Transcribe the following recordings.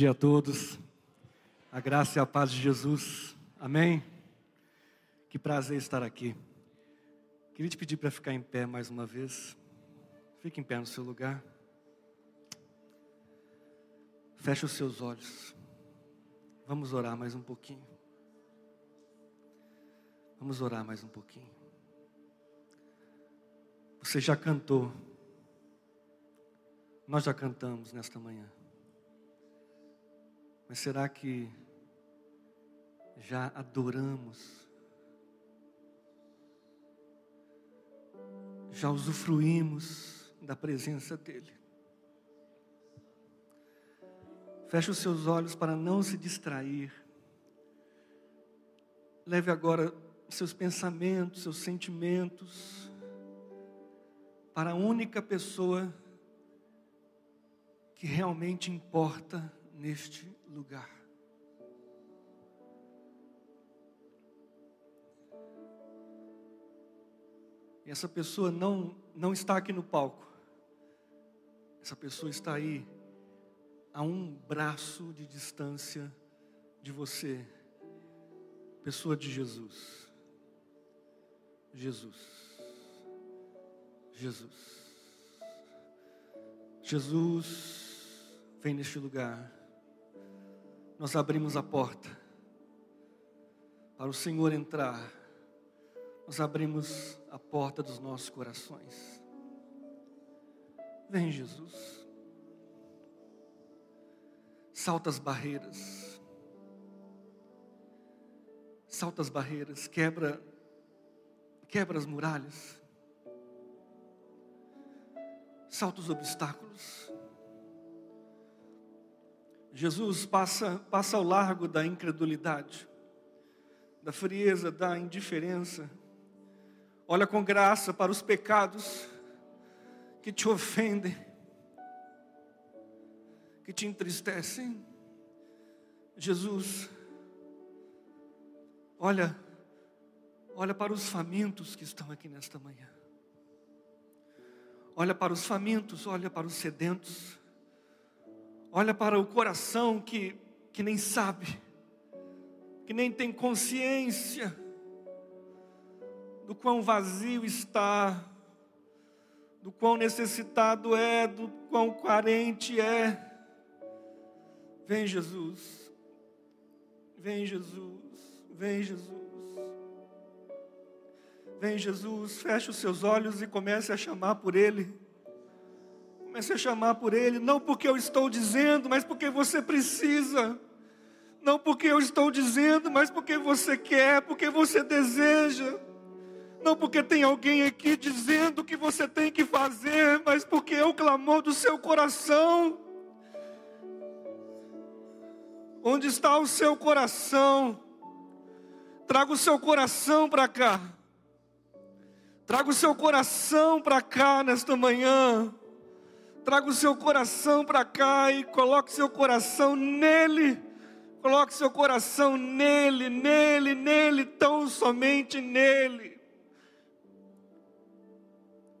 Dia a todos. A graça e a paz de Jesus. Amém. Que prazer estar aqui. Queria te pedir para ficar em pé mais uma vez. Fique em pé no seu lugar. Feche os seus olhos. Vamos orar mais um pouquinho. Vamos orar mais um pouquinho. Você já cantou. Nós já cantamos nesta manhã. Mas será que já adoramos? Já usufruímos da presença dEle? Feche os seus olhos para não se distrair. Leve agora seus pensamentos, seus sentimentos para a única pessoa que realmente importa neste lugar. E essa pessoa não, não está aqui no palco. Essa pessoa está aí, a um braço de distância de você. Pessoa de Jesus. Jesus. Jesus. Jesus, vem neste lugar nós abrimos a porta para o Senhor entrar, nós abrimos a porta dos nossos corações. Vem, Jesus, salta as barreiras, salta as barreiras, quebra, quebra as muralhas, salta os obstáculos. Jesus passa, passa ao largo da incredulidade, da frieza, da indiferença. Olha com graça para os pecados que te ofendem, que te entristecem. Jesus, olha, olha para os famintos que estão aqui nesta manhã. Olha para os famintos, olha para os sedentos olha para o coração que, que nem sabe, que nem tem consciência do quão vazio está, do quão necessitado é, do quão carente é. Vem Jesus, vem Jesus, vem Jesus. Vem Jesus, feche os seus olhos e comece a chamar por Ele. Comece a chamar por Ele, não porque eu estou dizendo, mas porque você precisa. Não porque eu estou dizendo, mas porque você quer, porque você deseja. Não porque tem alguém aqui dizendo o que você tem que fazer, mas porque é o clamor do seu coração. Onde está o seu coração? Traga o seu coração para cá. Traga o seu coração para cá nesta manhã. Traga o seu coração para cá e coloque seu coração nele. Coloque seu coração nele, nele, nele, tão somente nele.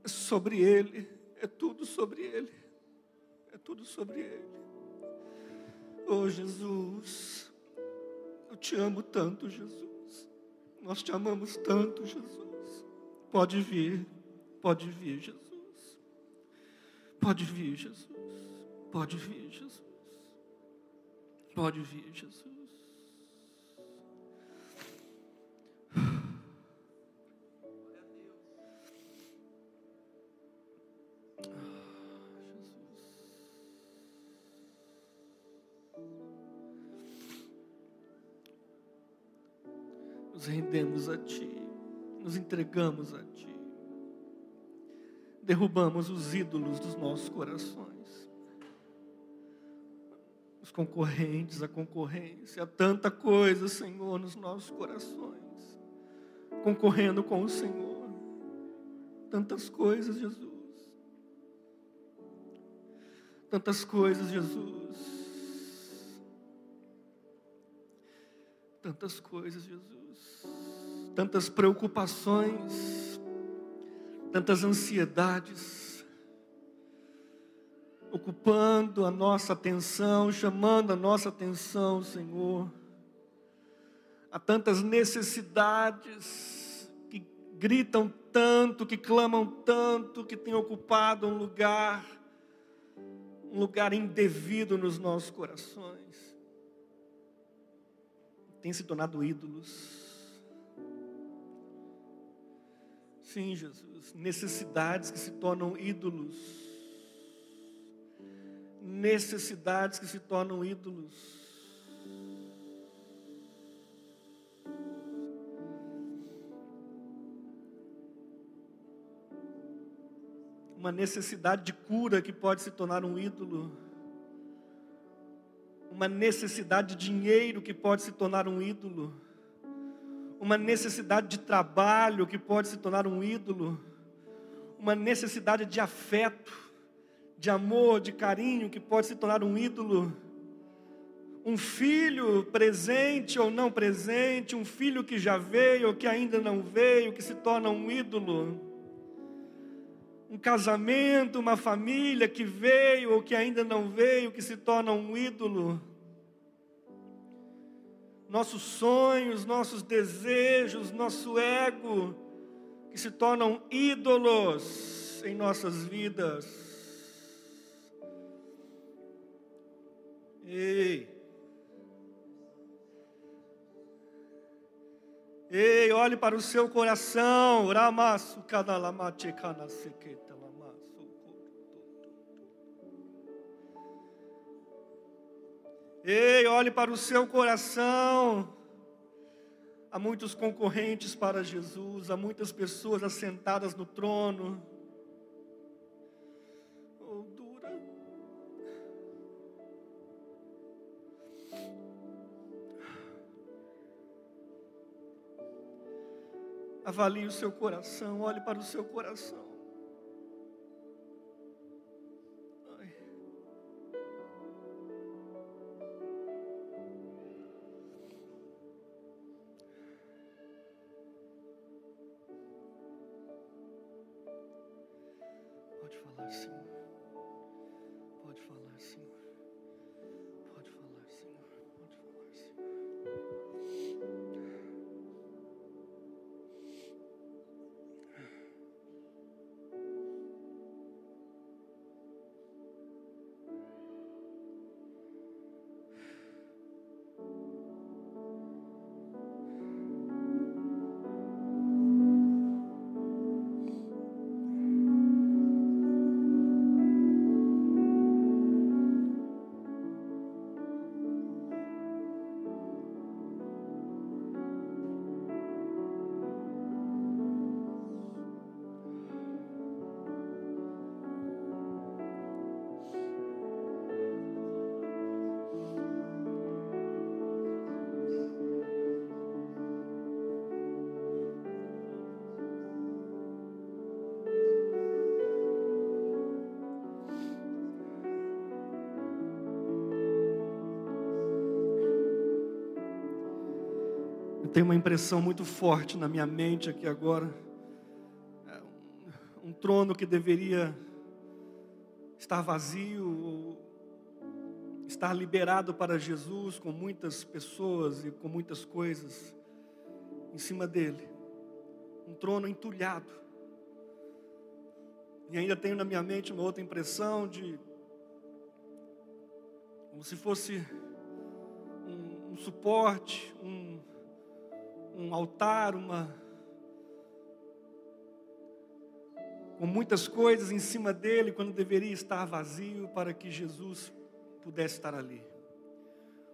É sobre ele, é tudo sobre ele. É tudo sobre ele. Oh Jesus, eu te amo tanto, Jesus. Nós te amamos tanto, Jesus. Pode vir, pode vir, Jesus. Pode vir, Jesus. Pode vir, Jesus. Pode vir, Jesus. Nos rendemos a Ti, nos entregamos a Ti derrubamos os ídolos dos nossos corações. Os concorrentes, a concorrência, tanta coisa, Senhor, nos nossos corações, concorrendo com o Senhor. Tantas coisas, Jesus. Tantas coisas, Jesus. Tantas coisas, Jesus. Tantas preocupações tantas ansiedades, ocupando a nossa atenção, chamando a nossa atenção, Senhor. Há tantas necessidades que gritam tanto, que clamam tanto, que têm ocupado um lugar, um lugar indevido nos nossos corações. Tem se tornado ídolos. Sim, Jesus, necessidades que se tornam ídolos necessidades que se tornam ídolos. Uma necessidade de cura que pode se tornar um ídolo. Uma necessidade de dinheiro que pode se tornar um ídolo. Uma necessidade de trabalho que pode se tornar um ídolo. Uma necessidade de afeto de amor, de carinho, que pode se tornar um ídolo. Um filho presente ou não presente, um filho que já veio ou que ainda não veio, que se torna um ídolo. Um casamento, uma família que veio ou que ainda não veio, que se torna um ídolo. Nossos sonhos, nossos desejos, nosso ego, que se tornam ídolos em nossas vidas. Ei. Ei, olhe para o seu coração. Ramasu kanalamate kanaseketa Ei, olhe para o seu coração. Há muitos concorrentes para Jesus, há muitas pessoas assentadas no trono. Avalie o seu coração, olhe para o seu coração. Tenho uma impressão muito forte na minha mente aqui agora. É um, trono que deveria estar vazio, ou estar liberado para Jesus, com muitas pessoas e com muitas coisas em cima dele. Um trono entulhado. E ainda tenho na minha mente uma outra impressão de. como se fosse um, um suporte, um um altar, uma com muitas coisas em cima dele, quando deveria estar vazio para que Jesus pudesse estar ali.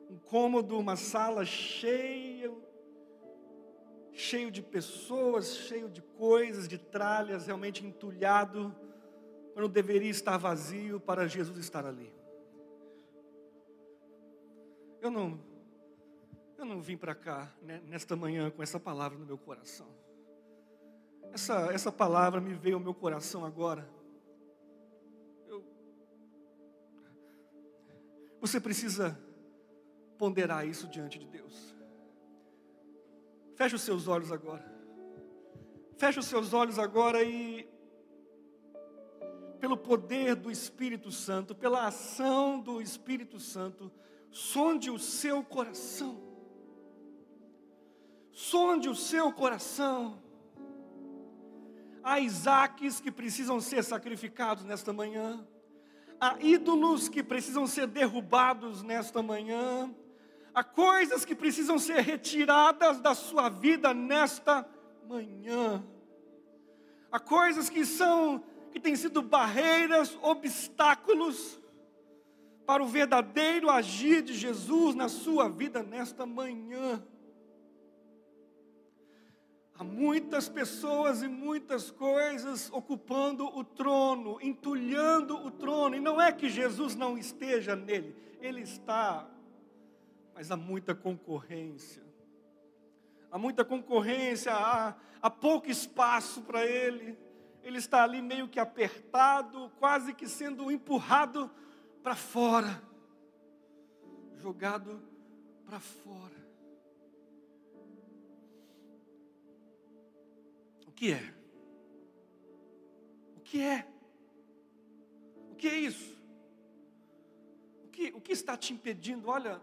Um cômodo, uma sala cheia, cheio de pessoas, cheio de coisas, de tralhas, realmente entulhado, quando deveria estar vazio para Jesus estar ali. Eu não eu não vim para cá né, nesta manhã com essa palavra no meu coração. Essa, essa palavra me veio ao meu coração agora. Eu... Você precisa ponderar isso diante de Deus. Feche os seus olhos agora. Feche os seus olhos agora e pelo poder do Espírito Santo, pela ação do Espírito Santo, sonde o seu coração. Sonde o seu coração. Há Isaques que precisam ser sacrificados nesta manhã. Há ídolos que precisam ser derrubados nesta manhã. Há coisas que precisam ser retiradas da sua vida nesta manhã. Há coisas que são que têm sido barreiras, obstáculos para o verdadeiro agir de Jesus na sua vida nesta manhã. Há muitas pessoas e muitas coisas ocupando o trono, entulhando o trono, e não é que Jesus não esteja nele, ele está, mas há muita concorrência. Há muita concorrência, há, há pouco espaço para ele. Ele está ali meio que apertado, quase que sendo empurrado para fora, jogado para fora. Que é? O que é? O que é isso? O que, o que está te impedindo? Olha,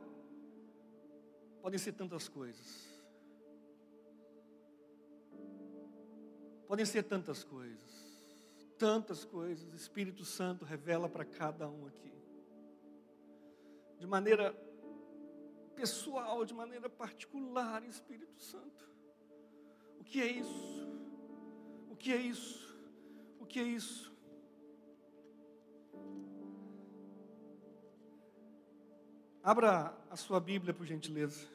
podem ser tantas coisas. Podem ser tantas coisas. Tantas coisas. O Espírito Santo revela para cada um aqui de maneira pessoal, de maneira particular, Espírito Santo. O que é isso? O que é isso? O que é isso? Abra a sua Bíblia, por gentileza.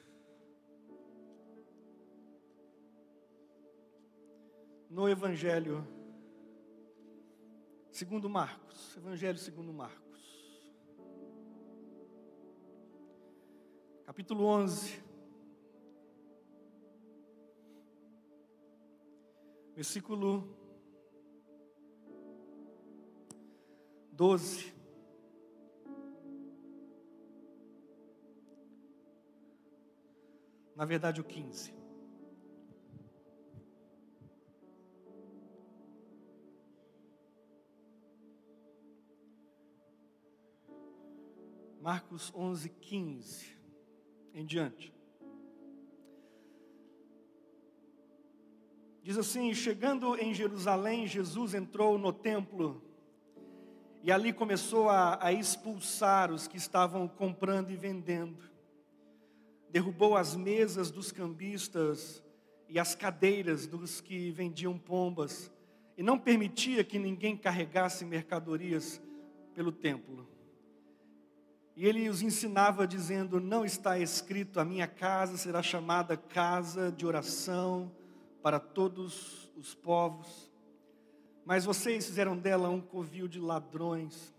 No Evangelho segundo Marcos, Evangelho segundo Marcos. capítulo 11, versículo 12. Na verdade, o 15. Marcos 11, 15 em diante. Diz assim: chegando em Jerusalém, Jesus entrou no templo e ali começou a, a, expulsar os que estavam comprando e vendendo. Derrubou as mesas dos cambistas e as cadeiras dos que vendiam pombas, e não permitia que ninguém carregasse mercadorias pelo templo. E ele os ensinava dizendo: Não está escrito, a minha casa será chamada casa de oração para todos os povos, mas vocês fizeram dela um covil de ladrões.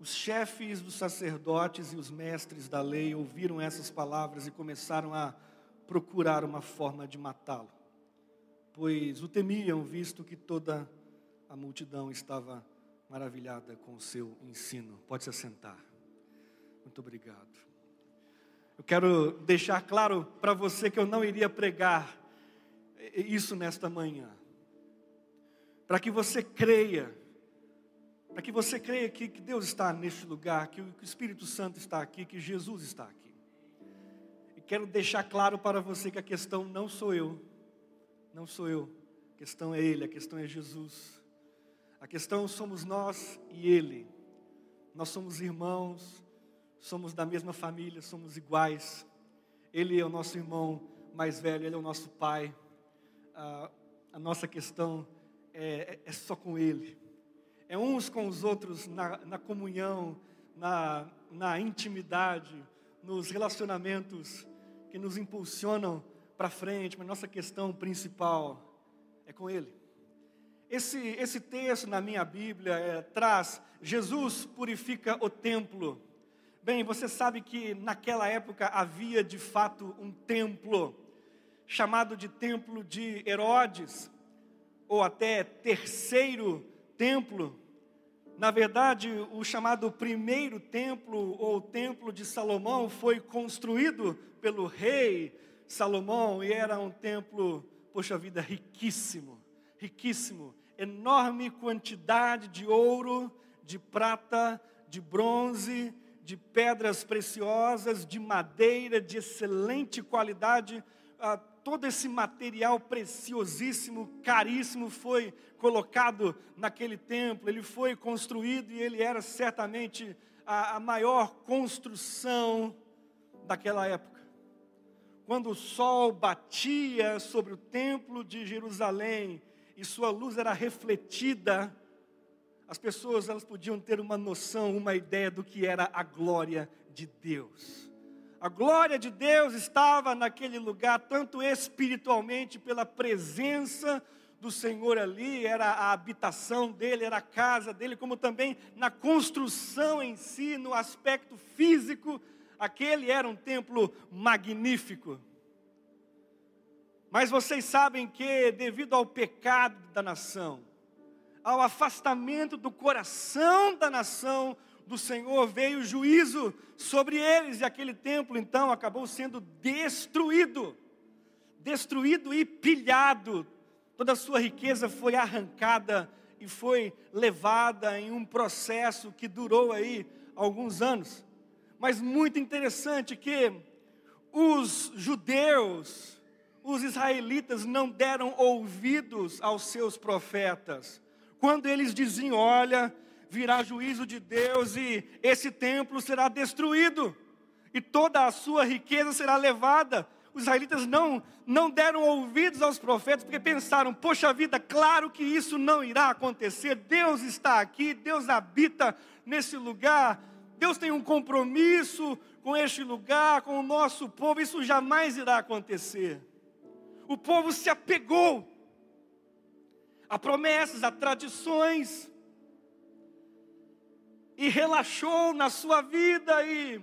Os chefes dos sacerdotes e os mestres da lei ouviram essas palavras e começaram a procurar uma forma de matá-lo, pois o temiam, visto que toda a multidão estava maravilhada com o seu ensino. Pode se assentar. Muito obrigado. Eu quero deixar claro para você que eu não iria pregar isso nesta manhã. Para que você creia, para que você creia que, que Deus está neste lugar, que o, Espírito Santo está aqui, que Jesus está aqui. E quero deixar claro para você que a questão não sou eu, não sou eu, a questão é Ele, a questão é Jesus. A questão somos nós e Ele. Nós somos irmãos, somos da mesma família, somos iguais. Ele é o nosso irmão mais velho, ele é o nosso pai. Ah, a nossa questão é, é, é, só com ele. É uns com os outros na, na comunhão, na, na intimidade, nos relacionamentos que nos impulsionam para frente, mas nossa questão principal é com Ele. Esse, esse texto na minha Bíblia é, traz: Jesus purifica o templo Bem, você sabe que naquela época havia de fato um templo, chamado de Templo de Herodes, ou até terceiro templo. Na verdade, o chamado primeiro templo, ou templo de Salomão, foi construído pelo rei Salomão e era um templo, poxa vida, riquíssimo, riquíssimo enorme quantidade de ouro, de prata, de bronze, de pedras preciosas, de madeira de excelente qualidade. Todo esse material preciosíssimo, caríssimo, foi colocado naquele templo. Ele foi construído e ele era certamente a, a maior construção daquela época quando o sol batia sobre o templo de Jerusalém e sua luz era refletida, as pessoas elas podiam ter uma noção, uma ideia do que era a glória de Deus. A glória de Deus estava naquele lugar, tanto espiritualmente, pela presença do Senhor ali, era a habitação dele, era a casa dele, como também na construção em si, no aspecto físico aquele era um templo magnífico. Mas vocês sabem que, devido ao pecado da nação, ao afastamento do coração da nação do Senhor, veio juízo sobre eles, e aquele templo então acabou sendo destruído destruído e pilhado. Toda a sua riqueza foi arrancada e foi levada em um processo que durou aí alguns anos mas muito interessante que os judeus, os israelitas não deram ouvidos aos seus profetas. Quando eles diziam: Olha, virá juízo de Deus e esse templo será destruído, e toda a sua riqueza será levada. Os israelitas não, não deram ouvidos aos profetas, porque pensaram: poxa vida, claro que isso não irá acontecer. Deus está aqui, Deus habita nesse lugar, Deus tem um compromisso com este lugar, com o nosso povo, isso jamais irá acontecer. O povo se apegou a promessas, a tradições, e relaxou na sua vida e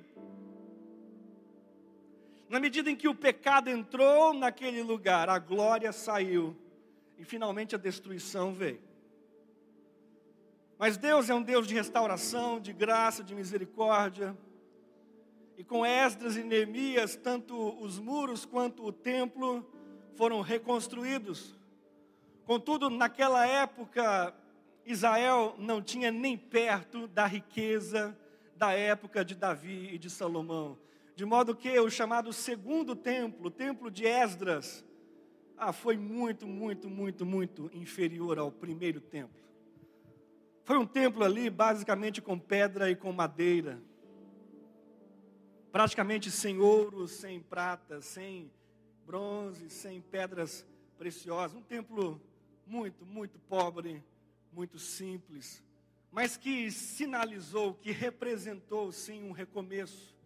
na medida em que o pecado entrou naquele lugar, a glória saiu e finalmente a destruição veio. Mas Deus é um Deus de restauração, de graça, de misericórdia. E com Esdras e Neemias, tanto os muros quanto o templo foram reconstruídos. Contudo, naquela época, Israel não tinha nem perto da riqueza da época de Davi e de Salomão. De modo que o chamado segundo templo, o templo de Esdras, ah, foi muito, muito, muito, muito inferior ao primeiro templo. Foi um templo ali, basicamente com pedra e com madeira. Praticamente sem ouro, sem prata, sem bronze, sem pedras preciosas. Um templo muito, muito pobre, muito simples, mas que sinalizou, que representou sim um recomeço,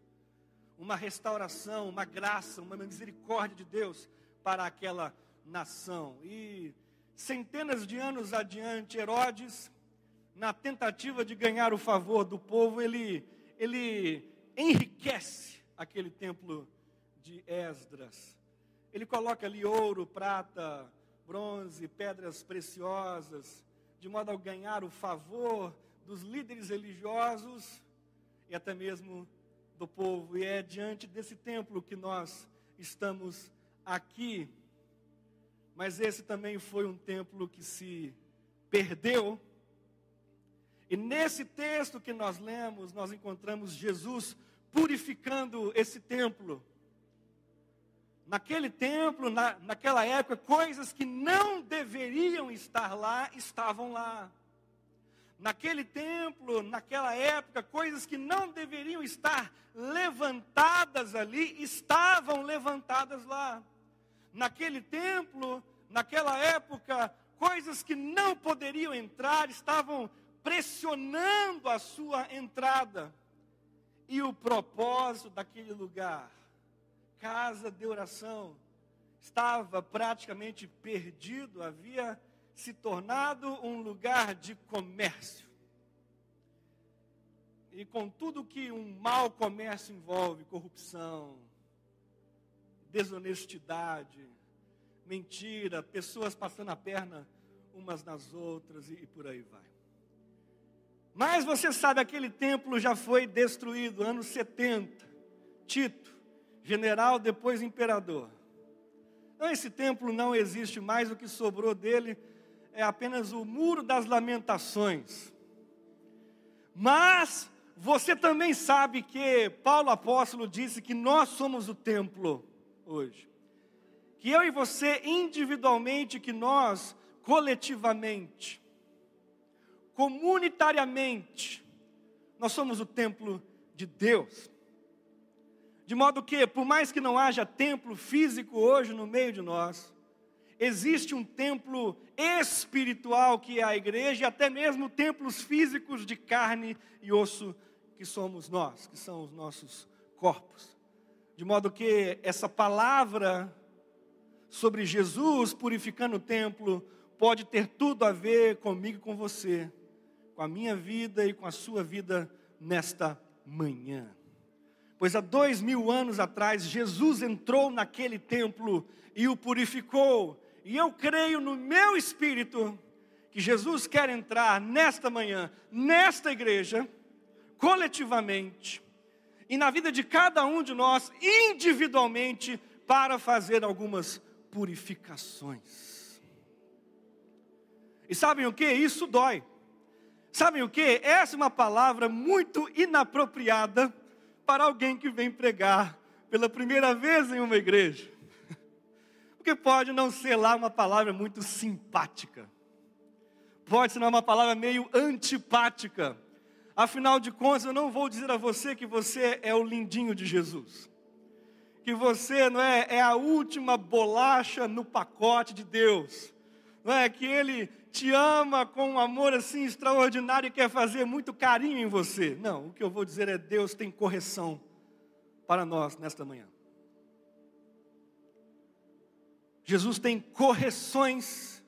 uma restauração, uma graça, uma misericórdia de Deus para aquela nação. E centenas de anos adiante, Herodes na tentativa de ganhar o favor do povo, ele, ele enriquece aquele templo de Esdras. Ele coloca ali ouro, prata, bronze, pedras preciosas, de modo a ganhar o favor dos líderes religiosos e até mesmo do povo. E é diante desse templo que nós estamos aqui. Mas esse também foi um templo que se perdeu e nesse texto que nós lemos, nós encontramos Jesus purificando esse templo. Naquele templo, na, naquela época, coisas que não deveriam estar lá, estavam lá. Naquele templo, naquela época, coisas que não deveriam estar levantadas ali, estavam levantadas lá. Naquele templo, naquela época, coisas que não poderiam entrar, estavam pressionando a sua entrada. E o propósito daquele lugar, casa de oração, estava praticamente perdido, havia se tornado um lugar de comércio. E com tudo que um mau comércio envolve, corrupção, desonestidade, mentira, pessoas passando a perna umas nas outras e, e por aí vai. Mas você sabe, aquele templo já foi destruído, anos 70. Tito, general, depois imperador. Então, esse templo não existe mais, o que sobrou dele é apenas o muro das lamentações. Mas você também sabe que Paulo apóstolo disse que nós somos o templo hoje. Que eu e você individualmente, que nós coletivamente, comunitariamente, nós somos o templo de Deus. De modo que, por mais que não haja templo físico hoje no meio de nós, existe um templo espiritual que é a igreja, e até mesmo templos físicos de carne e osso que somos nós, que são os nossos corpos. De modo que essa palavra sobre Jesus purificando o templo pode ter tudo a ver comigo e com você, com a minha vida e com a sua vida nesta manhã. Pois há dois mil anos atrás, Jesus entrou naquele templo e o purificou, e eu creio no meu espírito que Jesus quer entrar nesta manhã, nesta igreja, coletivamente, e na vida de cada um de nós, individualmente, para fazer algumas purificações. E sabem o que? Isso dói. Sabem o que? Essa é uma palavra muito inapropriada para alguém que vem pregar pela primeira vez em uma igreja. Porque pode não ser lá uma palavra muito simpática, pode ser uma palavra meio antipática. Afinal de contas, eu não vou dizer a você que você é o lindinho de Jesus, que você não é, é a última bolacha no pacote de Deus, não é que Ele te ama com um amor assim extraordinário e quer fazer muito carinho em você. Não, o que eu vou dizer é Deus tem correção para nós nesta manhã. Jesus tem correções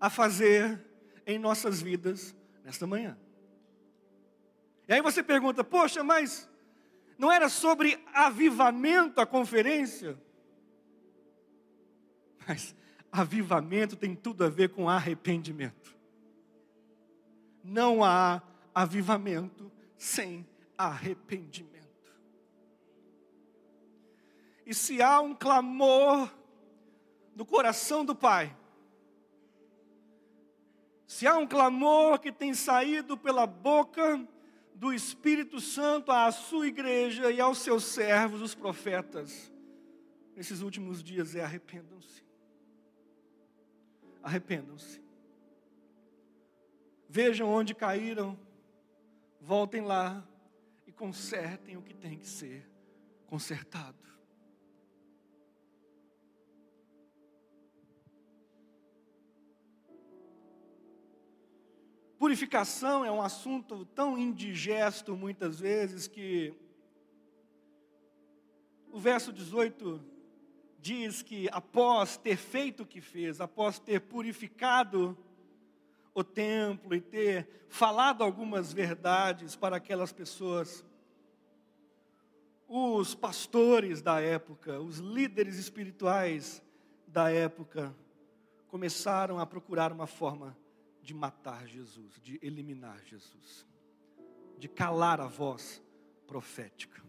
a fazer em nossas vidas nesta manhã. E aí você pergunta, poxa, mas não era sobre avivamento a conferência? Mas avivamento tem tudo a ver com arrependimento. Não há avivamento sem arrependimento. E se há um clamor do coração do Pai. Se há um clamor que tem saído pela boca do Espírito Santo à sua igreja e aos seus servos, os profetas, nesses últimos dias é arrependam-se. Arrependam-se. Vejam onde caíram, voltem lá e consertem o que tem que ser consertado. Purificação é um assunto tão indigesto muitas vezes que o verso 18 diz que após ter feito o que fez, após ter purificado o templo e ter falado algumas verdades para aquelas pessoas, os pastores da época, os líderes espirituais da época, começaram a procurar uma forma de matar Jesus, de eliminar Jesus, de calar a voz profética.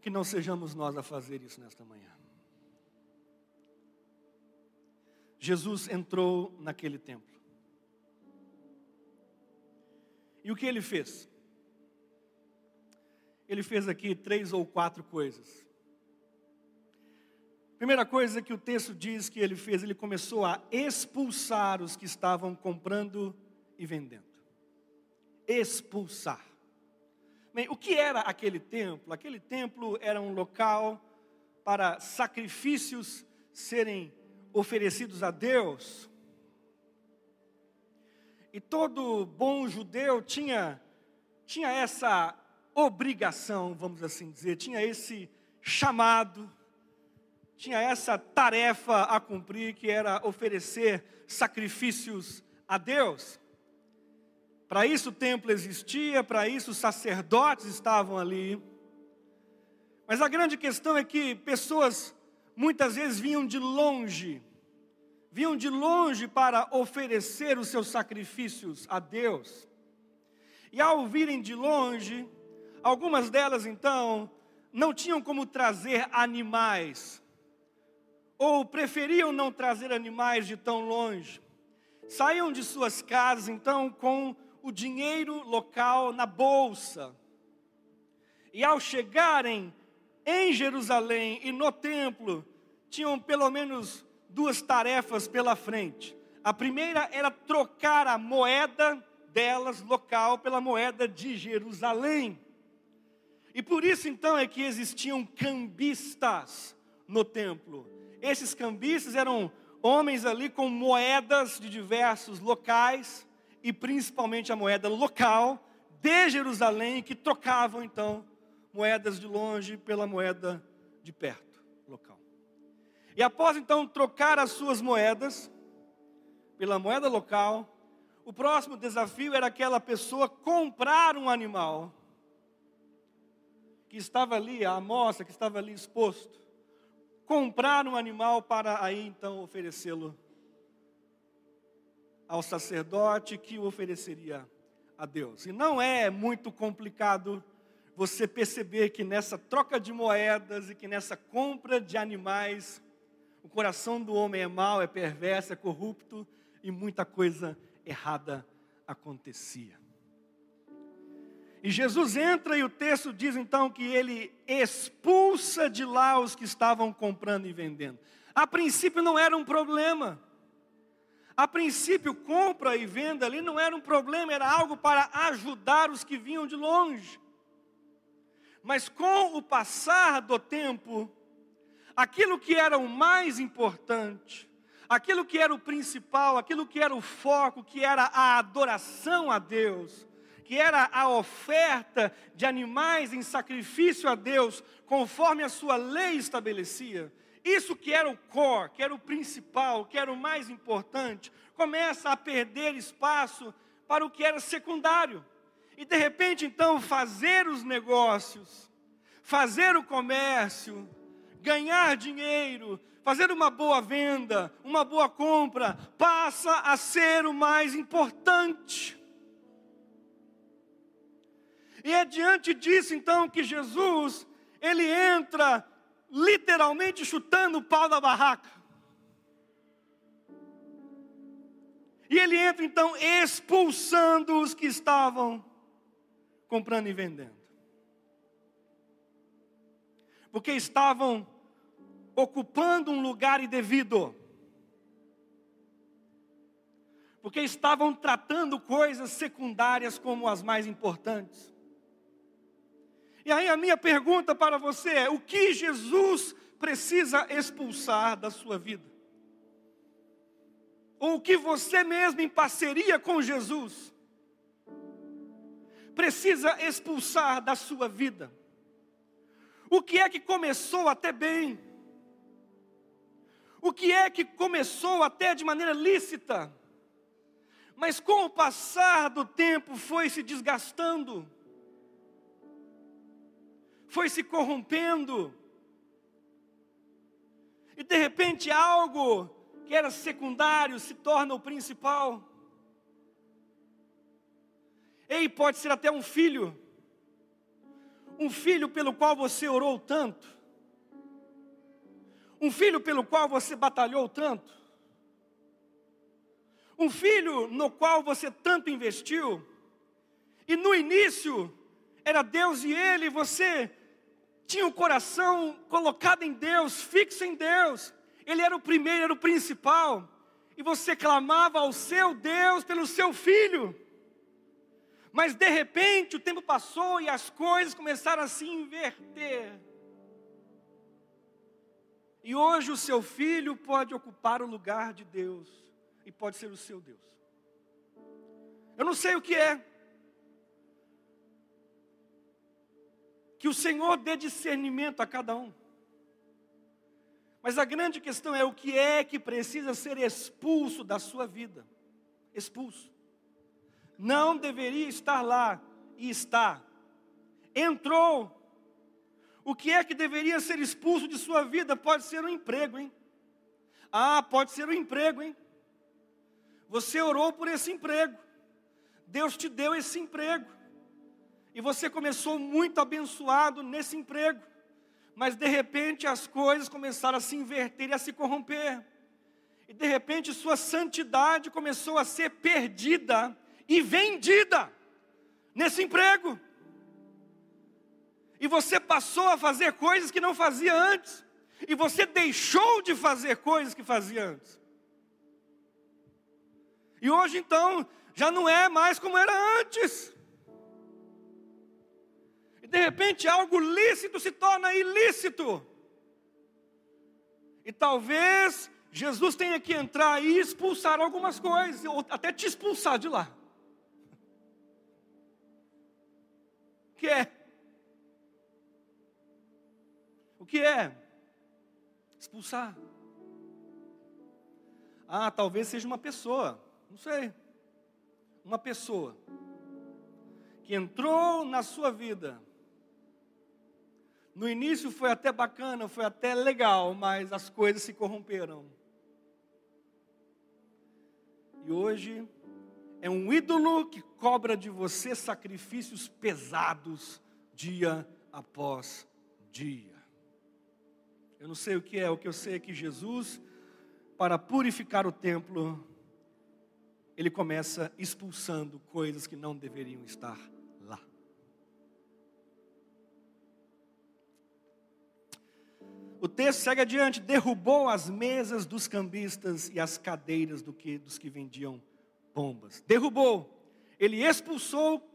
Que não sejamos nós a fazer isso nesta manhã. Jesus entrou naquele templo. E o que ele fez? Ele fez aqui três ou quatro coisas. Primeira coisa que o texto diz que ele fez, ele começou a expulsar os que estavam comprando e vendendo. Expulsar. Bem, o que era aquele templo? Aquele templo era um local para sacrifícios serem oferecidos a Deus. E todo bom judeu tinha, tinha essa obrigação, vamos assim dizer, tinha esse chamado tinha essa tarefa a cumprir, que era oferecer sacrifícios a Deus. Para isso o templo existia, para isso os sacerdotes estavam ali. Mas a grande questão é que pessoas muitas vezes vinham de longe, vinham de longe para oferecer os seus sacrifícios a Deus. E ao virem de longe, algumas delas então não tinham como trazer animais, ou preferiam não trazer animais de tão longe. Saíam de suas casas, então, com o dinheiro local na bolsa. E ao chegarem em Jerusalém e no templo, tinham pelo menos duas tarefas pela frente. A primeira era trocar a moeda delas local pela moeda de Jerusalém. E por isso então é que existiam cambistas no templo. Esses cambistas eram homens ali com moedas de diversos locais e principalmente a moeda local de Jerusalém que trocavam então moedas de longe pela moeda de perto, local. E após então trocar as suas moedas pela moeda local, o próximo desafio era aquela pessoa comprar um animal que estava ali, a amostra que estava ali exposto, comprar um animal para aí então oferecê-lo ao sacerdote que o ofereceria a Deus. E não é muito complicado você perceber que nessa troca de moedas e que nessa compra de animais, o coração do homem é mau, é perverso, é corrupto e muita coisa errada acontecia. E Jesus entra e o texto diz então que ele expulsa de lá os que estavam comprando e vendendo. A princípio não era um problema. A princípio, compra e venda ali não era um problema, era algo para ajudar os que vinham de longe. Mas com o passar do tempo, aquilo que era o mais importante, aquilo que era o principal, aquilo que era o foco, que era a adoração a Deus, que era a oferta de animais em sacrifício a Deus, conforme a sua lei estabelecia, isso que era o core, que era o principal, que era o mais importante, começa a perder espaço para o que era secundário. E de repente, então, fazer os negócios, fazer o comércio, ganhar dinheiro, fazer uma boa venda, uma boa compra, passa a ser o mais importante. E é diante disso então que Jesus, ele entra literalmente chutando o pau da barraca. E ele entra então expulsando os que estavam comprando e vendendo. Porque estavam ocupando um lugar indevido. Porque estavam tratando coisas secundárias como as mais importantes. E aí a minha pergunta para você é: o que Jesus precisa expulsar da sua vida? Ou o que você mesmo, em parceria com Jesus, precisa expulsar da sua vida? O que é que começou até bem? O que é que começou até de maneira lícita, mas com o passar do tempo foi se desgastando? Foi se corrompendo. E de repente algo que era secundário se torna o principal. Ei, pode ser até um filho. Um filho pelo qual você orou tanto. Um filho pelo qual você batalhou tanto. Um filho no qual você tanto investiu. E no início era Deus e ele, e você tinha o coração colocado em Deus, fixo em Deus. Ele era o primeiro, era o principal. E você clamava ao seu Deus pelo seu filho. Mas de repente o tempo passou e as coisas começaram a se inverter. E hoje o seu filho pode ocupar o lugar de Deus e pode ser o seu Deus. Eu não sei o que é, Que o Senhor dê discernimento a cada um. Mas a grande questão é o que é que precisa ser expulso da sua vida. Expulso. Não deveria estar lá e está. Entrou. O que é que deveria ser expulso de sua vida? Pode ser um emprego, hein? Ah, pode ser um emprego, hein? Você orou por esse emprego. Deus te deu esse emprego. E você começou muito abençoado nesse emprego. mas de repente as coisas começaram a se inverter e a se corromper. E de repente sua santidade começou a ser perdida e vendida nesse emprego. E você passou a fazer coisas que não fazia antes. E você deixou de fazer coisas que fazia antes. E hoje então já não é mais como era antes de repente algo lícito se torna ilícito. E talvez Jesus tenha que entrar e expulsar algumas coisas, ou até te expulsar de lá. O que é? O que é? Expulsar. Ah, talvez seja uma pessoa, não sei. Uma pessoa que entrou na sua vida no início foi até bacana, foi até legal, mas as coisas se corromperam. E hoje é um ídolo que cobra de você sacrifícios pesados dia após dia. Eu não sei o que é, o que eu sei é que Jesus, para purificar o templo, ele começa expulsando coisas que não deveriam estar O texto segue adiante: derrubou as mesas dos cambistas e as cadeiras do que, dos que vendiam bombas. Derrubou. Ele expulsou.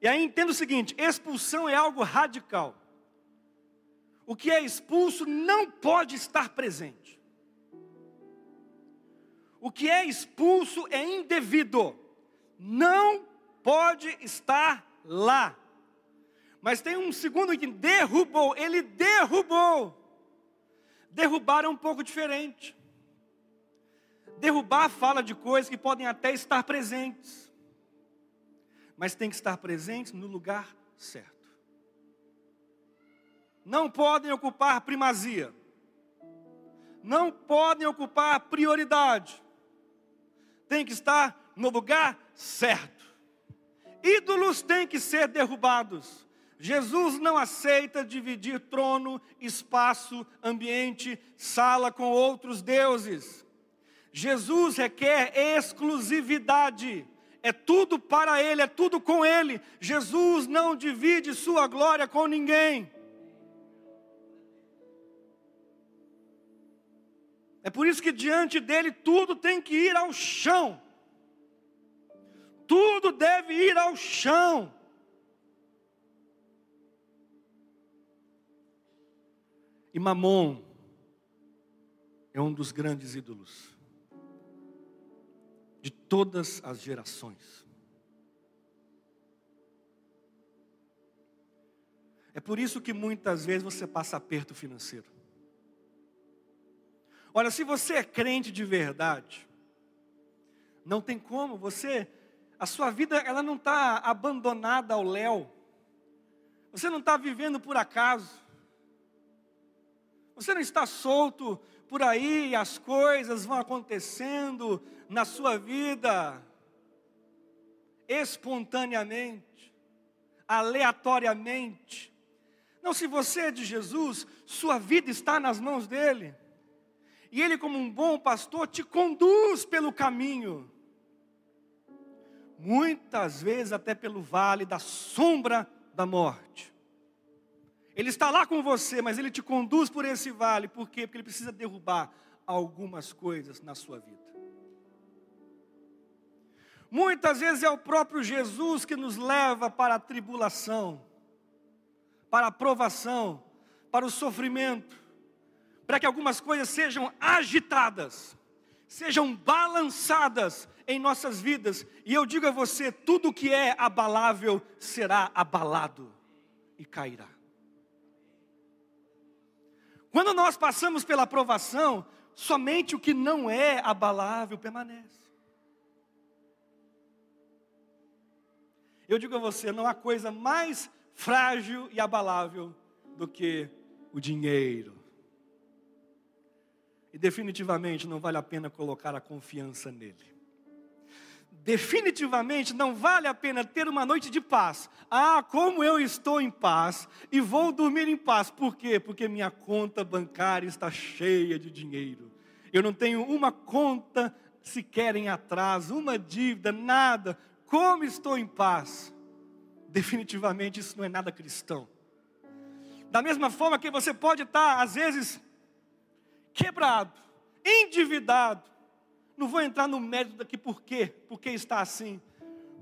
E aí entenda o seguinte: expulsão é algo radical. O que é expulso não pode estar presente. O que é expulso é indevido. Não pode estar lá. Mas tem um segundo que derrubou, ele derrubou. Derrubar é um pouco diferente. Derrubar fala de coisas que podem até estar presentes, mas tem que estar presentes no lugar certo. Não podem ocupar primazia, não podem ocupar prioridade, tem que estar no lugar certo. Ídolos têm que ser derrubados. Jesus não aceita dividir trono, espaço, ambiente, sala com outros deuses. Jesus requer exclusividade. É tudo para Ele, é tudo com Ele. Jesus não divide sua glória com ninguém. É por isso que diante dele tudo tem que ir ao chão. Tudo deve ir ao chão. E Mamon é um dos grandes ídolos de todas as gerações. É por isso que muitas vezes você passa aperto financeiro. Olha, se você é crente de verdade, não tem como, você, a sua vida ela não está abandonada ao léu, você não está vivendo por acaso, você não está solto por aí as coisas vão acontecendo na sua vida espontaneamente, aleatoriamente. Não, se você é de Jesus, sua vida está nas mãos dele. E ele, como um bom pastor, te conduz pelo caminho. Muitas vezes até pelo vale da sombra da morte. Ele está lá com você, mas ele te conduz por esse vale. Por quê? Porque ele precisa derrubar algumas coisas na sua vida. Muitas vezes é o próprio Jesus que nos leva para a tribulação, para a provação, para o sofrimento, para que algumas coisas sejam agitadas, sejam balançadas em nossas vidas. E eu digo a você: tudo que é abalável será abalado e cairá. Quando nós passamos pela aprovação, somente o que não é abalável permanece. Eu digo a você, não há coisa mais frágil e abalável do que o dinheiro. E definitivamente não vale a pena colocar a confiança nele. Definitivamente não vale a pena ter uma noite de paz. Ah, como eu estou em paz e vou dormir em paz. Por quê? Porque minha conta bancária está cheia de dinheiro. Eu não tenho uma conta sequer em atraso, uma dívida, nada. Como estou em paz? Definitivamente isso não é nada cristão. Da mesma forma que você pode estar, às vezes, quebrado, endividado, não vou entrar no mérito daqui por quê, porque está assim.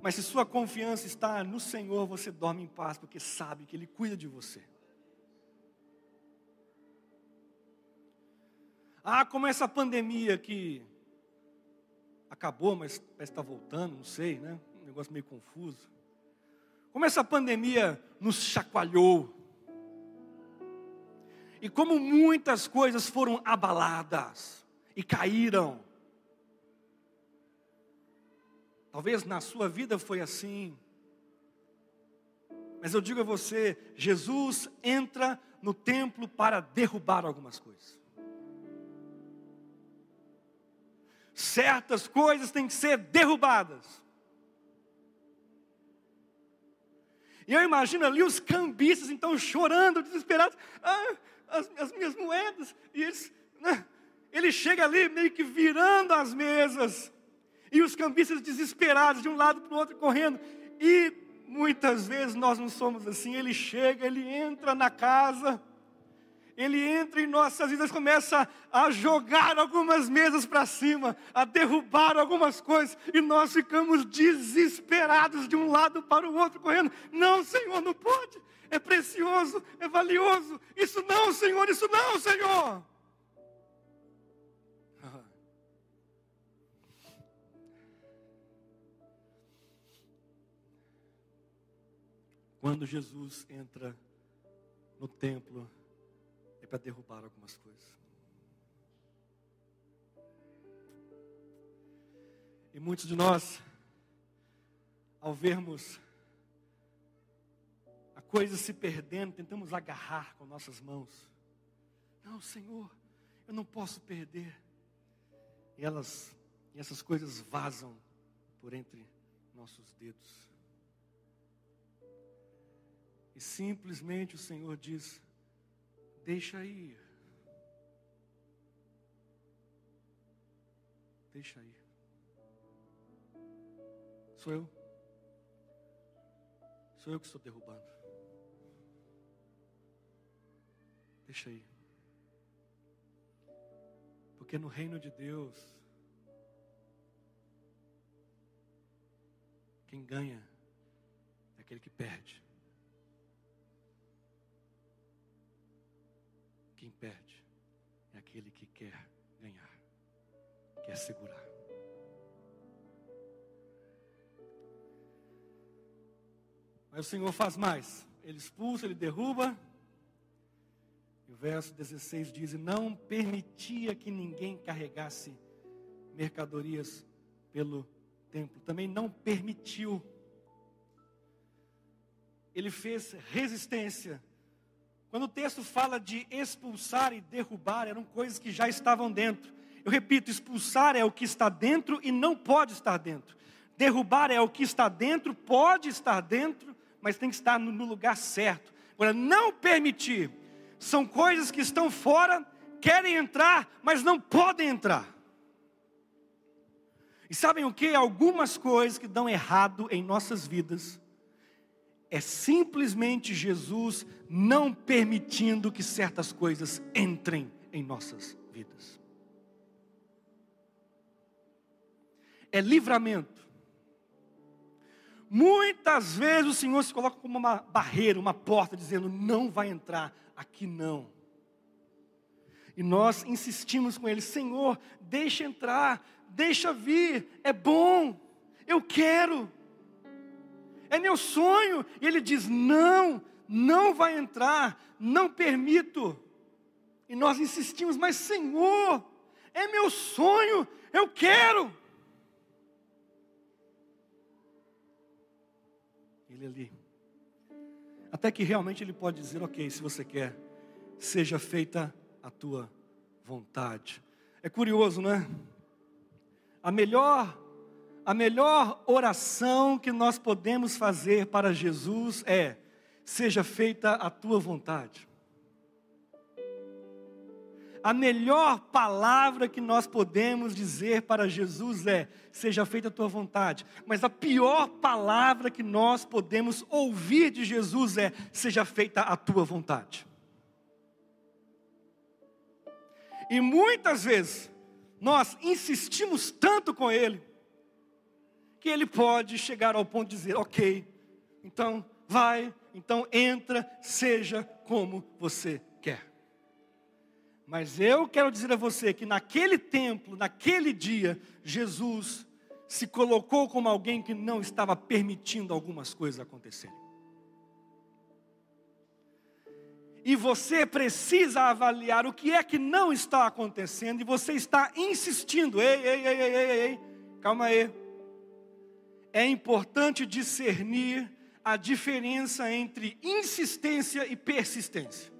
Mas se sua confiança está no Senhor, você dorme em paz, porque sabe que Ele cuida de você. Ah, como essa pandemia que acabou, mas parece que está voltando, não sei, né? Um negócio meio confuso. Como essa pandemia nos chacoalhou. E como muitas coisas foram abaladas e caíram. Talvez na sua vida foi assim. Mas eu digo a você, Jesus entra no templo para derrubar algumas coisas. Certas coisas têm que ser derrubadas. E eu imagino ali os cambistas, então, chorando, desesperados. Ah, as, as minhas moedas. E eles, né, ele chega ali meio que virando as mesas e os cambistas desesperados, de um lado para o outro, correndo. E muitas vezes nós não somos assim. Ele chega, ele entra na casa, ele entra em nossas vidas, começa a jogar algumas mesas para cima, a derrubar algumas coisas, e nós ficamos desesperados de um lado para o outro, correndo. Não, Senhor, não pode. É precioso, é valioso. Isso não, Senhor, isso não, Senhor. Quando Jesus entra no templo, é para derrubar algumas coisas. E muitos de nós, ao vermos a coisa se perdendo, tentamos agarrar com nossas mãos. Não, Senhor, eu não posso perder. E elas, e essas coisas vazam por entre nossos dedos. E simplesmente o Senhor diz: Deixa ir. Deixa ir. Sou eu. Sou eu que estou derrubando. Deixa aí. Porque no reino de Deus, quem ganha é aquele que perde. Perde é aquele que quer ganhar, quer segurar. Mas o Senhor faz mais. Ele expulsa, ele derruba. E o verso 16 diz: Não permitia que ninguém carregasse mercadorias pelo templo. Também não permitiu. Ele fez resistência quando o texto fala de expulsar e derrubar, eram coisas que já estavam dentro. Eu repito, expulsar é o que está dentro e não pode estar dentro. Derrubar é o que está dentro, pode estar dentro, mas tem que estar no lugar certo. Agora, não permitir, são coisas que estão fora, querem entrar, mas não podem entrar. E sabem o que? Algumas coisas que dão errado em nossas vidas é simplesmente Jesus não permitindo que certas coisas entrem em nossas vidas. É livramento. Muitas vezes o Senhor se coloca como uma barreira, uma porta, dizendo: não vai entrar, aqui não. E nós insistimos com Ele: Senhor, deixa entrar, deixa vir, é bom, eu quero é meu sonho. E ele diz: não, não vai entrar, não permito. E nós insistimos, mas Senhor, é meu sonho, eu quero. Ele ali. Até que realmente ele pode dizer: ok, se você quer, seja feita a tua vontade. É curioso, não é? A melhor A melhor oração que nós podemos fazer para Jesus é: seja feita a tua vontade. A melhor palavra que nós podemos dizer para Jesus é: seja feita a tua vontade. Mas a pior palavra que nós podemos ouvir de Jesus é: seja feita a tua vontade. E muitas vezes nós insistimos tanto com Ele, que Ele pode chegar ao ponto de dizer: ok, então vai, então entra, seja como você quer. Mas eu quero dizer a você que naquele templo, naquele dia, Jesus se colocou como alguém que não estava permitindo algumas coisas acontecerem. e você precisa avaliar o que é que não está acontecendo e você está insistindo. Ei, ei, ei, ei, ei, ei, calma aí. É importante discernir a diferença entre insistência e persistência.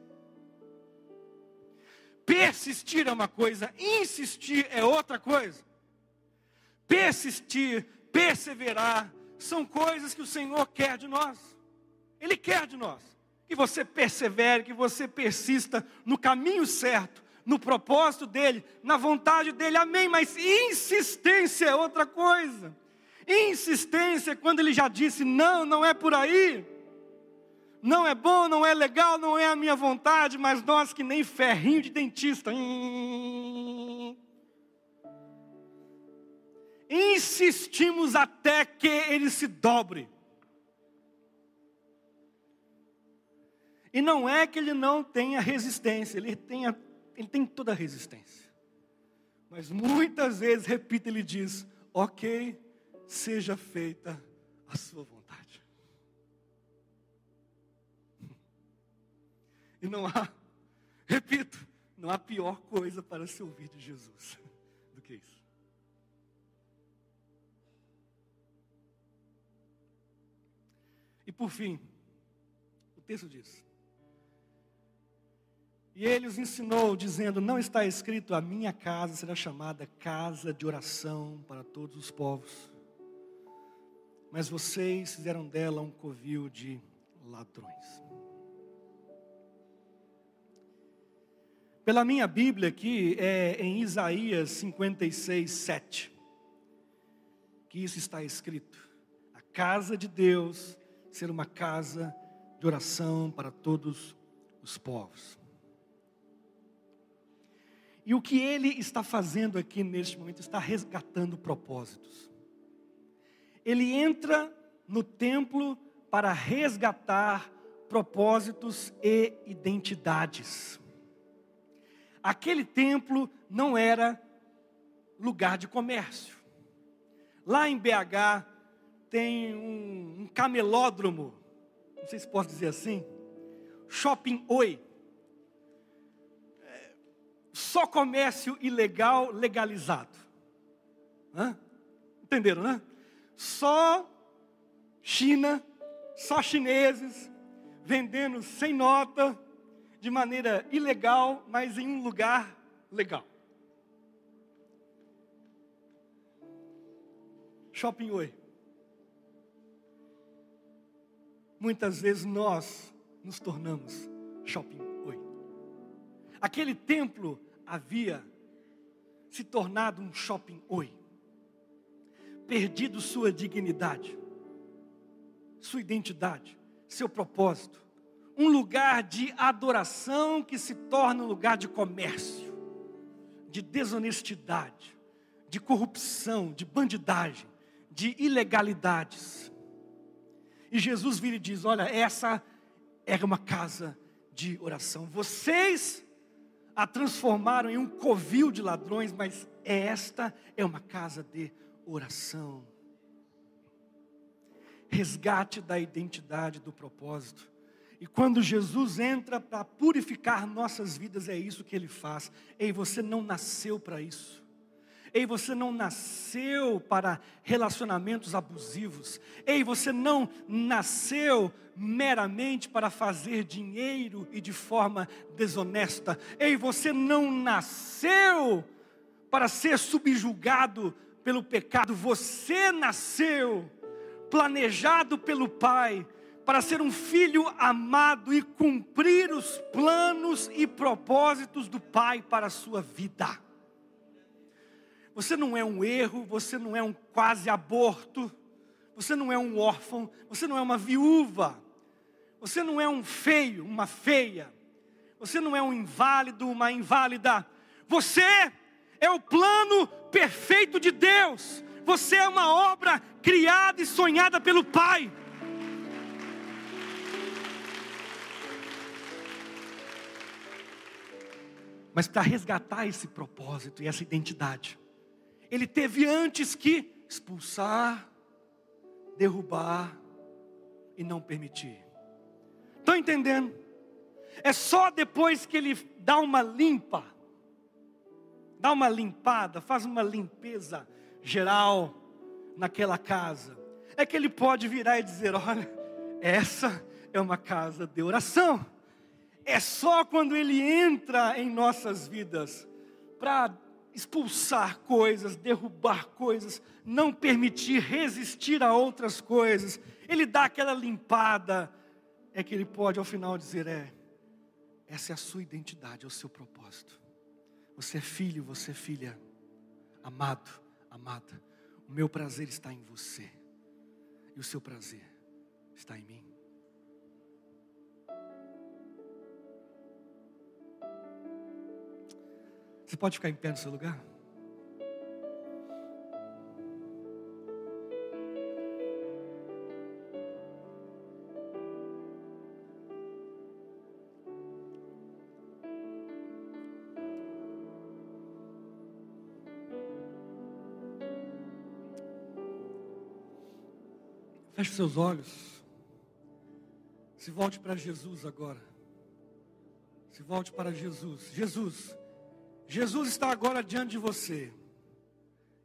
Persistir é uma coisa, insistir é outra coisa. Persistir, perseverar, são coisas que o Senhor quer de nós. Ele quer de nós que você persevere, que você persista no caminho certo, no propósito dele, na vontade dele, amém. Mas insistência é outra coisa. Insistência quando ele já disse: não, não é por aí. Não é bom, não é legal, não é a minha vontade, mas nós que nem ferrinho de dentista. Hum, insistimos até que ele se dobre. E não é que ele não tenha resistência, ele, tenha, ele tem toda a resistência. Mas muitas vezes, repita, ele diz: Ok, seja feita a sua vontade. E não há, repito, não há pior coisa para se ouvir de Jesus do que isso. E por fim, o texto diz: e ele os ensinou, dizendo: Não está escrito, a minha casa será chamada casa de oração para todos os povos. Mas vocês fizeram dela um covil de ladrões. Pela minha Bíblia aqui, é em Isaías 56, 7, que isso está escrito. A casa de Deus ser uma casa de oração para todos os povos. E o que ele está fazendo aqui neste momento está resgatando propósitos. Ele entra no templo para resgatar propósitos e identidades. Aquele templo não era lugar de comércio. Lá em BH tem um, um camelódromo, não sei se posso dizer assim, Shopping Oi só comércio ilegal legalizado. Hã? Entenderam, né? Só China, só chineses, vendendo sem nota, de maneira ilegal, mas em um lugar legal. Shopping Oi. Muitas vezes nós nos tornamos Shopping Oi. Aquele templo havia se tornado um shopping oi, perdido sua dignidade, sua identidade, seu propósito, um lugar de adoração que se torna um lugar de comércio, de desonestidade, de corrupção, de bandidagem, de ilegalidades. E Jesus vira e diz: Olha, essa era uma casa de oração. Vocês a transformaram em um covil de ladrões, mas esta é uma casa de oração. Resgate da identidade, do propósito. E quando Jesus entra para purificar nossas vidas, é isso que ele faz. Ei, você não nasceu para isso. Ei, você não nasceu para relacionamentos abusivos. Ei, você não nasceu meramente para fazer dinheiro e de forma desonesta. Ei, você não nasceu para ser subjugado pelo pecado, você nasceu planejado pelo Pai para ser um filho amado e cumprir os planos e propósitos do Pai para a sua vida. Você não é um erro, você não é um quase aborto, você não é um órfão, você não é uma viúva, você não é um feio, uma feia, você não é um inválido, uma inválida, você é o plano perfeito de Deus, você é uma obra criada e sonhada pelo Pai. Mas para resgatar esse propósito e essa identidade, ele teve antes que expulsar, derrubar e não permitir. Estão entendendo? É só depois que ele dá uma limpa, dá uma limpada, faz uma limpeza geral naquela casa, é que ele pode virar e dizer: olha, essa é uma casa de oração. É só quando ele entra em nossas vidas para expulsar coisas, derrubar coisas, não permitir resistir a outras coisas, ele dá aquela limpada, é que ele pode ao final dizer: é, essa é a sua identidade, é o seu propósito. Você é filho, você é filha, amado, amada. O meu prazer está em você, e o seu prazer está em mim. Você pode ficar em pé no seu lugar? Seus olhos. Se volte para Jesus agora. Se volte para Jesus. Jesus, Jesus está agora diante de você.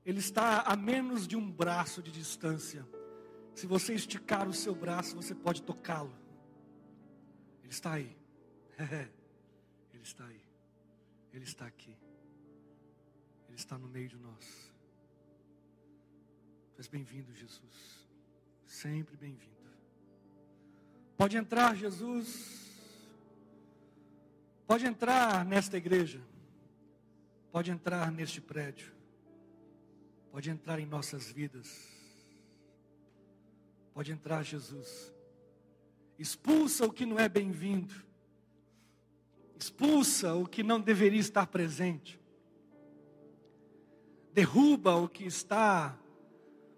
Ele está a menos de um braço de distância. Se você esticar o seu braço, você pode tocá-lo. Ele está aí. Ele está aí. Ele está aqui. Ele está no meio de nós. Tu bem-vindo, Jesus. Sempre bem-vindo. Pode entrar, Jesus. Pode entrar nesta igreja. Pode entrar neste prédio. Pode entrar em nossas vidas. Pode entrar, Jesus. Expulsa o que não é bem-vindo. Expulsa o que não deveria estar presente. Derruba o que está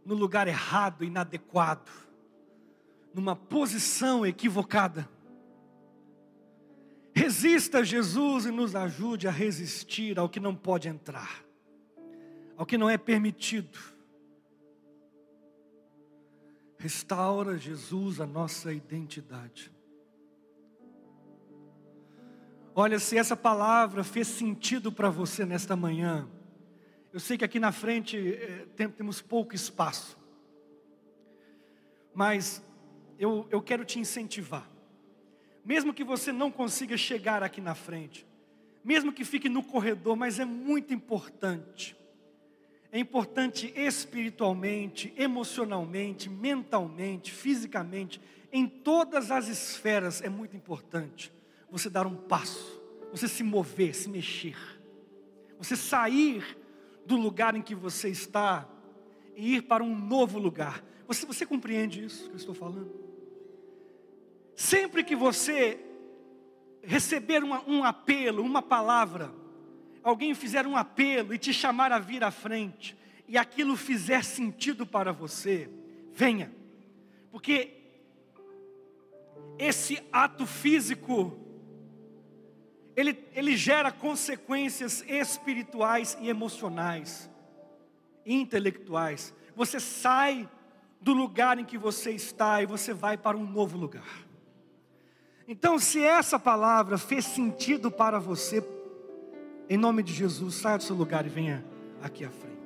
no lugar errado, inadequado, numa posição equivocada. Resista Jesus e nos ajude a resistir ao que não pode entrar, ao que não é permitido. Restaura, Jesus, a nossa identidade. Olha, se essa palavra fez sentido para você nesta manhã, eu sei que aqui na frente é, temos pouco espaço, mas eu, eu quero te incentivar mesmo que você não consiga chegar aqui na frente, mesmo que fique no corredor, mas é muito importante. É importante espiritualmente, emocionalmente, mentalmente, fisicamente, em todas as esferas é muito importante você dar um passo, você se mover, se mexer, você sair do lugar em que você está e ir para um novo lugar. Você, você compreende isso que eu estou falando? Sempre que você receber uma, um apelo, uma palavra, alguém fizer um apelo e te chamar a vir à frente, e aquilo fizer sentido para você, venha, porque esse ato físico, ele, ele gera consequências espirituais e emocionais, intelectuais. Você sai do lugar em que você está e você vai para um novo lugar. Então, se essa palavra fez sentido para você, em nome de Jesus, saia do seu lugar e venha aqui à frente.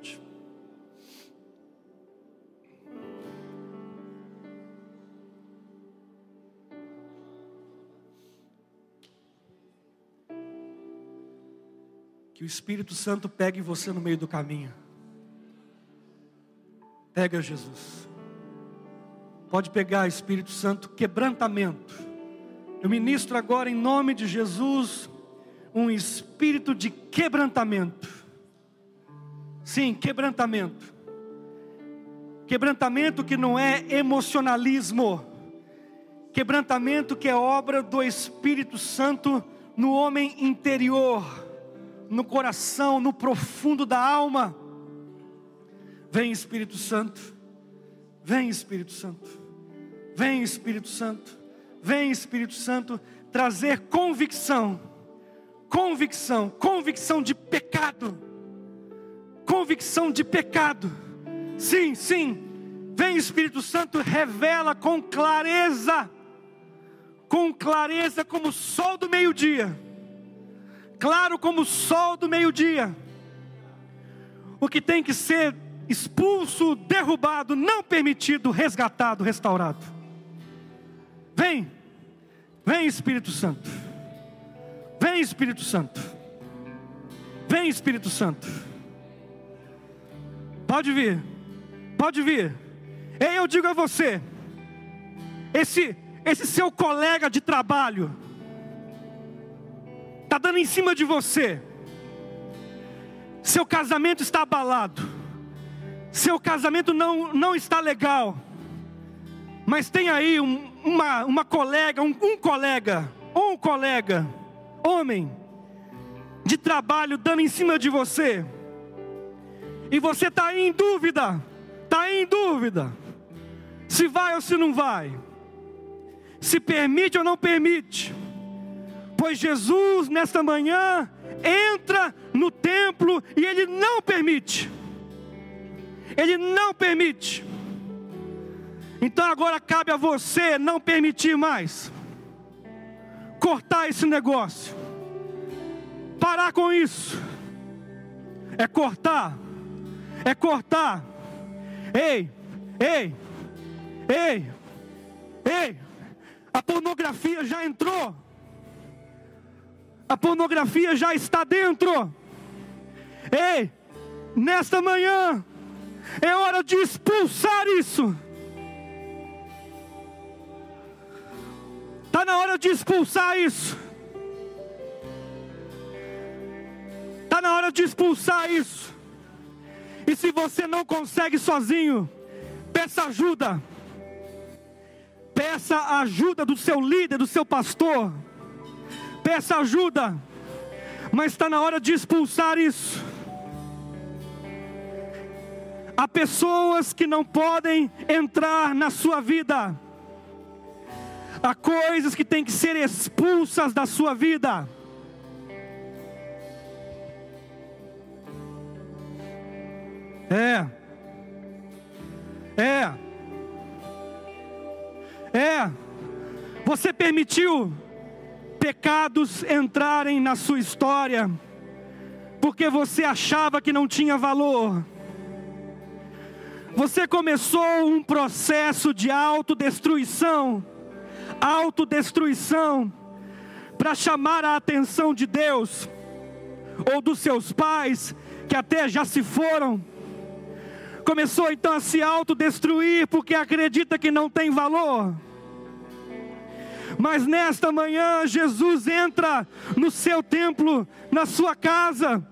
Que o Espírito Santo pegue você no meio do caminho. Pega Jesus. Pode pegar, Espírito Santo, quebrantamento. Eu ministro agora em nome de Jesus um espírito de quebrantamento. Sim, quebrantamento. Quebrantamento que não é emocionalismo. Quebrantamento que é obra do Espírito Santo no homem interior, no coração, no profundo da alma. Vem Espírito Santo. Vem Espírito Santo. Vem Espírito Santo. Vem Espírito Santo trazer convicção. Convicção, convicção de pecado. Convicção de pecado. Sim, sim. Vem Espírito Santo, revela com clareza. Com clareza como o sol do meio-dia. Claro como o sol do meio-dia. O que tem que ser expulso, derrubado, não permitido, resgatado, restaurado. Vem, vem Espírito Santo, vem Espírito Santo, vem Espírito Santo. Pode vir, pode vir. Ei, eu digo a você, esse, esse seu colega de trabalho, está dando em cima de você, seu casamento está abalado, seu casamento não, não está legal, mas tem aí um, uma, uma colega, um, um colega, ou um colega, homem, de trabalho dando em cima de você, e você está em dúvida, está em dúvida, se vai ou se não vai, se permite ou não permite, pois Jesus nesta manhã entra no templo e ele não permite. Ele não permite. Então agora cabe a você não permitir mais. Cortar esse negócio. Parar com isso. É cortar. É cortar. Ei, ei, ei, ei. A pornografia já entrou. A pornografia já está dentro. Ei, nesta manhã, é hora de expulsar isso. Está na hora de expulsar isso. Está na hora de expulsar isso. E se você não consegue sozinho, peça ajuda. Peça ajuda do seu líder, do seu pastor. Peça ajuda. Mas está na hora de expulsar isso. Há pessoas que não podem entrar na sua vida. Há coisas que têm que ser expulsas da sua vida. É. É. É. Você permitiu pecados entrarem na sua história, porque você achava que não tinha valor você começou um processo de autodestruição, autodestruição, para chamar a atenção de Deus, ou dos seus pais, que até já se foram. Começou então a se autodestruir porque acredita que não tem valor. Mas nesta manhã, Jesus entra no seu templo, na sua casa,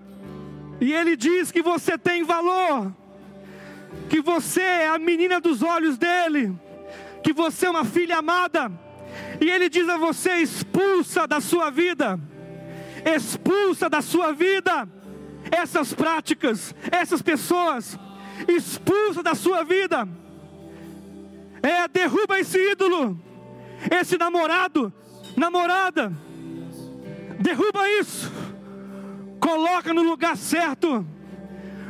e ele diz que você tem valor que você é a menina dos olhos dele, que você é uma filha amada, e ele diz a você: expulsa da sua vida, expulsa da sua vida essas práticas, essas pessoas, expulsa da sua vida, é, derruba esse ídolo, esse namorado, namorada, derruba isso, coloca no lugar certo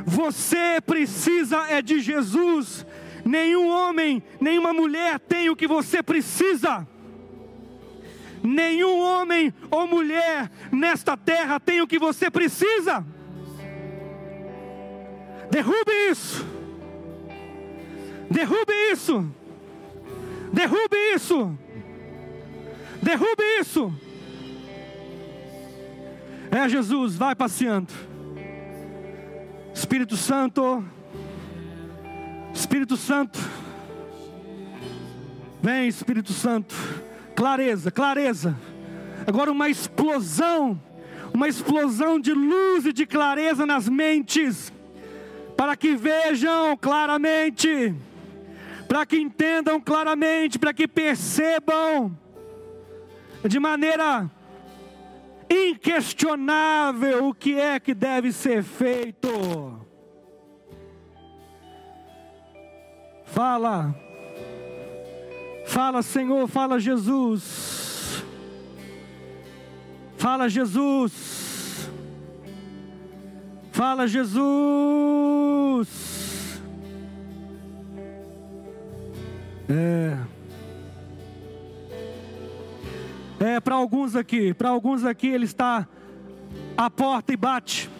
você precisa é de Jesus. Nenhum homem, nenhuma mulher tem o que você precisa. Nenhum homem ou mulher nesta terra tem o que você precisa. Derrube isso. Derrube isso. Derrube isso. Derrube isso. É Jesus, vai passeando. Espírito Santo, Espírito Santo, vem Espírito Santo, clareza, clareza. Agora uma explosão, uma explosão de luz e de clareza nas mentes, para que vejam claramente, para que entendam claramente, para que percebam de maneira inquestionável o que é que deve ser feito. Fala, fala, Senhor, fala, Jesus. Fala, Jesus. Fala, Jesus. É. É, para alguns aqui, para alguns aqui ele está à porta e bate.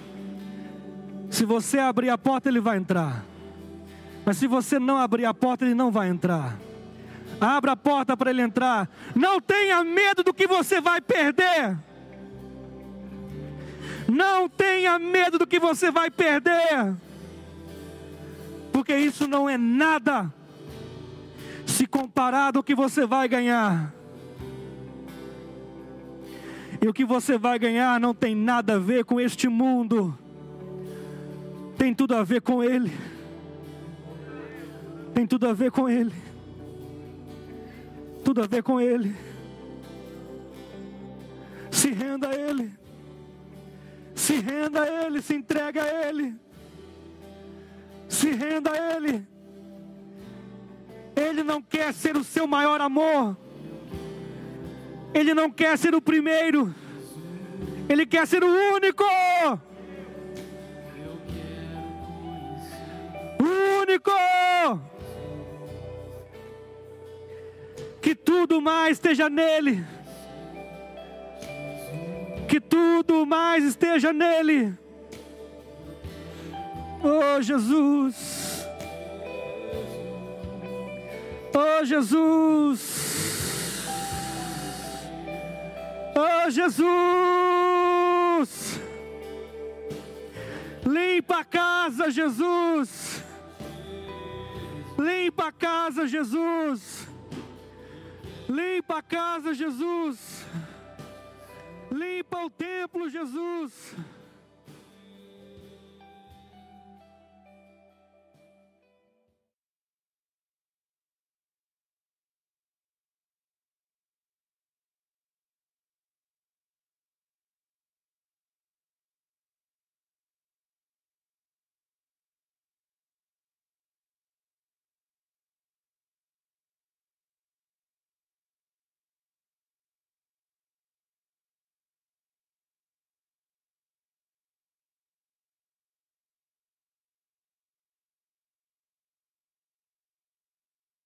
Se você abrir a porta, ele vai entrar. Mas se você não abrir a porta, ele não vai entrar. Abra a porta para ele entrar. Não tenha medo do que você vai perder. Não tenha medo do que você vai perder. Porque isso não é nada se comparado ao que você vai ganhar. E o que você vai ganhar não tem nada a ver com este mundo, tem tudo a ver com Ele. Tem tudo a ver com Ele. Tudo a ver com Ele. Se renda a Ele. Se renda a Ele, se entrega a Ele. Se renda a Ele. Ele não quer ser o seu maior amor. Ele não quer ser o primeiro. Ele quer ser o único. O único. que tudo mais esteja nele, que tudo mais esteja nele. Oh Jesus, oh Jesus, oh Jesus, limpa a casa, Jesus, limpa a casa, Jesus. Limpa a casa, Jesus. Limpa o templo, Jesus.